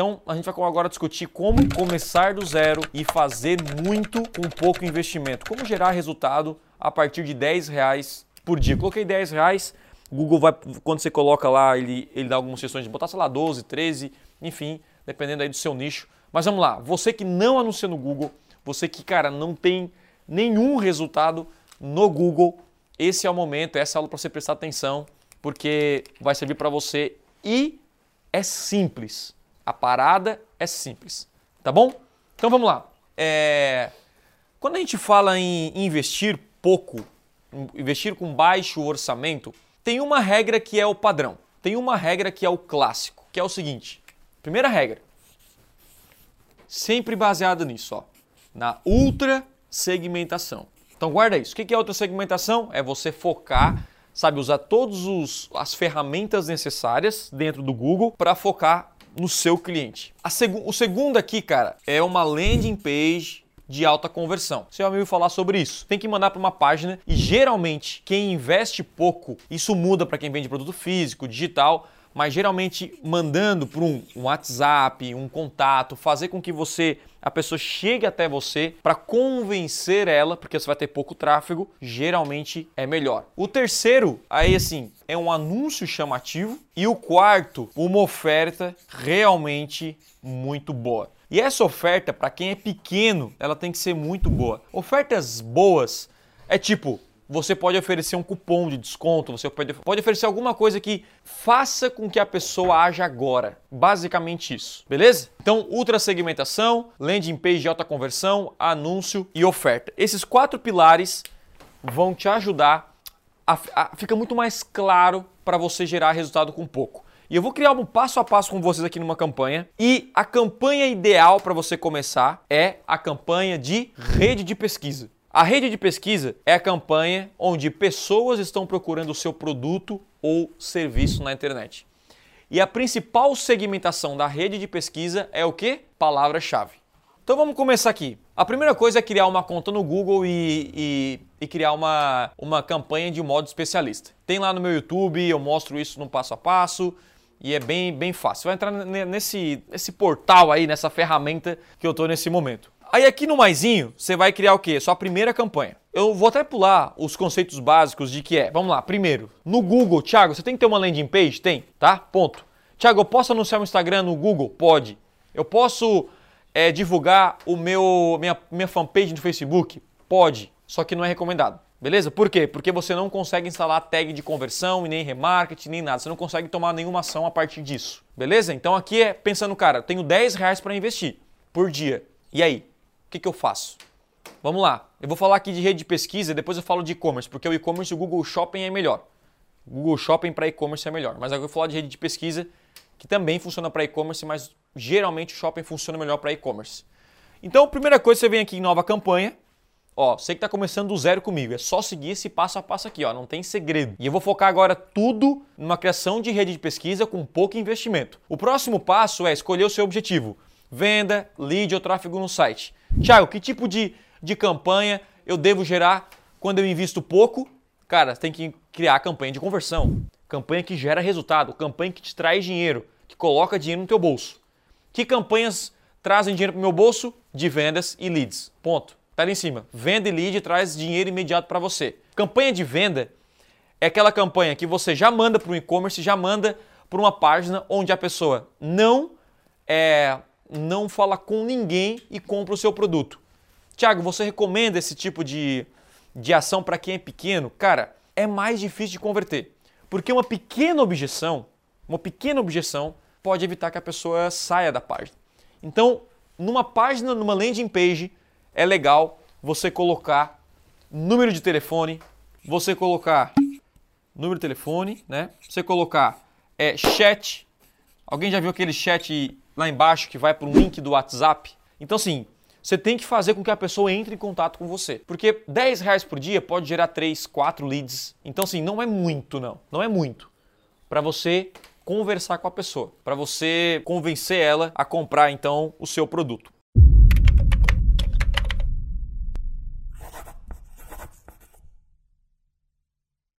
Então a gente vai agora discutir como começar do zero e fazer muito com pouco investimento. Como gerar resultado a partir de 10 reais por dia. Coloquei 10 reais, Google vai, quando você coloca lá, ele, ele dá algumas sugestões de botar, sei lá, 12, 13, enfim, dependendo aí do seu nicho. Mas vamos lá, você que não anuncia no Google, você que, cara, não tem nenhum resultado no Google, esse é o momento, essa é a aula para você prestar atenção, porque vai servir para você e é simples. A parada é simples, tá bom? Então vamos lá. É... Quando a gente fala em investir pouco, investir com baixo orçamento, tem uma regra que é o padrão, tem uma regra que é o clássico, que é o seguinte: primeira regra, sempre baseada nisso, ó, na ultra segmentação. Então guarda isso. O que é outra segmentação? É você focar, sabe, usar todas as ferramentas necessárias dentro do Google para focar no seu cliente. Seg o segundo aqui, cara, é uma landing page de alta conversão. Você me falar sobre isso. Tem que mandar para uma página e geralmente quem investe pouco, isso muda para quem vende produto físico, digital, mas geralmente mandando um, um, WhatsApp, um contato, fazer com que você a pessoa chegue até você para convencer ela, porque você vai ter pouco tráfego, geralmente é melhor. O terceiro, aí assim, é um anúncio chamativo e o quarto, uma oferta realmente muito boa. E essa oferta, para quem é pequeno, ela tem que ser muito boa. Ofertas boas é tipo, você pode oferecer um cupom de desconto, você pode, pode oferecer alguma coisa que faça com que a pessoa haja agora. Basicamente isso, beleza? Então, ultra segmentação, landing page de alta conversão, anúncio e oferta. Esses quatro pilares vão te ajudar a, a fica muito mais claro para você gerar resultado com pouco. E eu vou criar um passo a passo com vocês aqui numa campanha. E a campanha ideal para você começar é a campanha de rede de pesquisa. A rede de pesquisa é a campanha onde pessoas estão procurando o seu produto ou serviço na internet. E a principal segmentação da rede de pesquisa é o que? Palavra-chave. Então vamos começar aqui. A primeira coisa é criar uma conta no Google e, e, e, criar uma, uma campanha de modo especialista. Tem lá no meu YouTube, eu mostro isso no passo a passo e é bem, bem fácil. Vai entrar nesse, nesse portal aí, nessa ferramenta que eu estou nesse momento. Aí aqui no maisinho, você vai criar o quê? Sua primeira campanha. Eu vou até pular os conceitos básicos de que é. Vamos lá, primeiro, no Google, Thiago, você tem que ter uma landing page? Tem, tá? Ponto. Thiago, eu posso anunciar um Instagram no Google? Pode. Eu posso é, divulgar o meu minha, minha fanpage no Facebook? Pode, só que não é recomendado. Beleza? Por quê? Porque você não consegue instalar tag de conversão e nem remarketing, nem nada. Você não consegue tomar nenhuma ação a partir disso. Beleza? Então aqui é pensando, cara, eu tenho 10 reais para investir por dia. E aí? O que, que eu faço? Vamos lá, eu vou falar aqui de rede de pesquisa, depois eu falo de e-commerce, porque o e-commerce o Google Shopping é melhor. O Google Shopping para e-commerce é melhor, mas agora eu vou falar de rede de pesquisa, que também funciona para e-commerce, mas geralmente o shopping funciona melhor para e-commerce. Então, primeira coisa, você vem aqui em nova campanha, Ó, você que está começando do zero comigo, é só seguir esse passo a passo aqui, ó, não tem segredo. E eu vou focar agora tudo numa criação de rede de pesquisa com pouco investimento. O próximo passo é escolher o seu objetivo: venda, lead ou tráfego no site. Tiago, que tipo de, de campanha eu devo gerar quando eu invisto pouco? Cara, tem que criar campanha de conversão, campanha que gera resultado, campanha que te traz dinheiro, que coloca dinheiro no teu bolso. Que campanhas trazem dinheiro para meu bolso? De vendas e leads. Ponto. Tá ali em cima. Venda e lead traz dinheiro imediato para você. Campanha de venda é aquela campanha que você já manda para o e-commerce, já manda para uma página onde a pessoa não é, não fala com ninguém e compra o seu produto. Tiago, você recomenda esse tipo de, de ação para quem é pequeno? Cara, é mais difícil de converter. Porque uma pequena objeção, uma pequena objeção pode evitar que a pessoa saia da página. Então, numa página, numa landing page, é legal você colocar número de telefone, você colocar número de telefone, né? Você colocar é, chat. Alguém já viu aquele chat lá embaixo que vai para um link do WhatsApp. Então, assim, você tem que fazer com que a pessoa entre em contato com você. Porque 10 reais por dia pode gerar 3, 4 leads. Então, assim, não é muito, não. Não é muito. Para você conversar com a pessoa, para você convencer ela a comprar, então, o seu produto.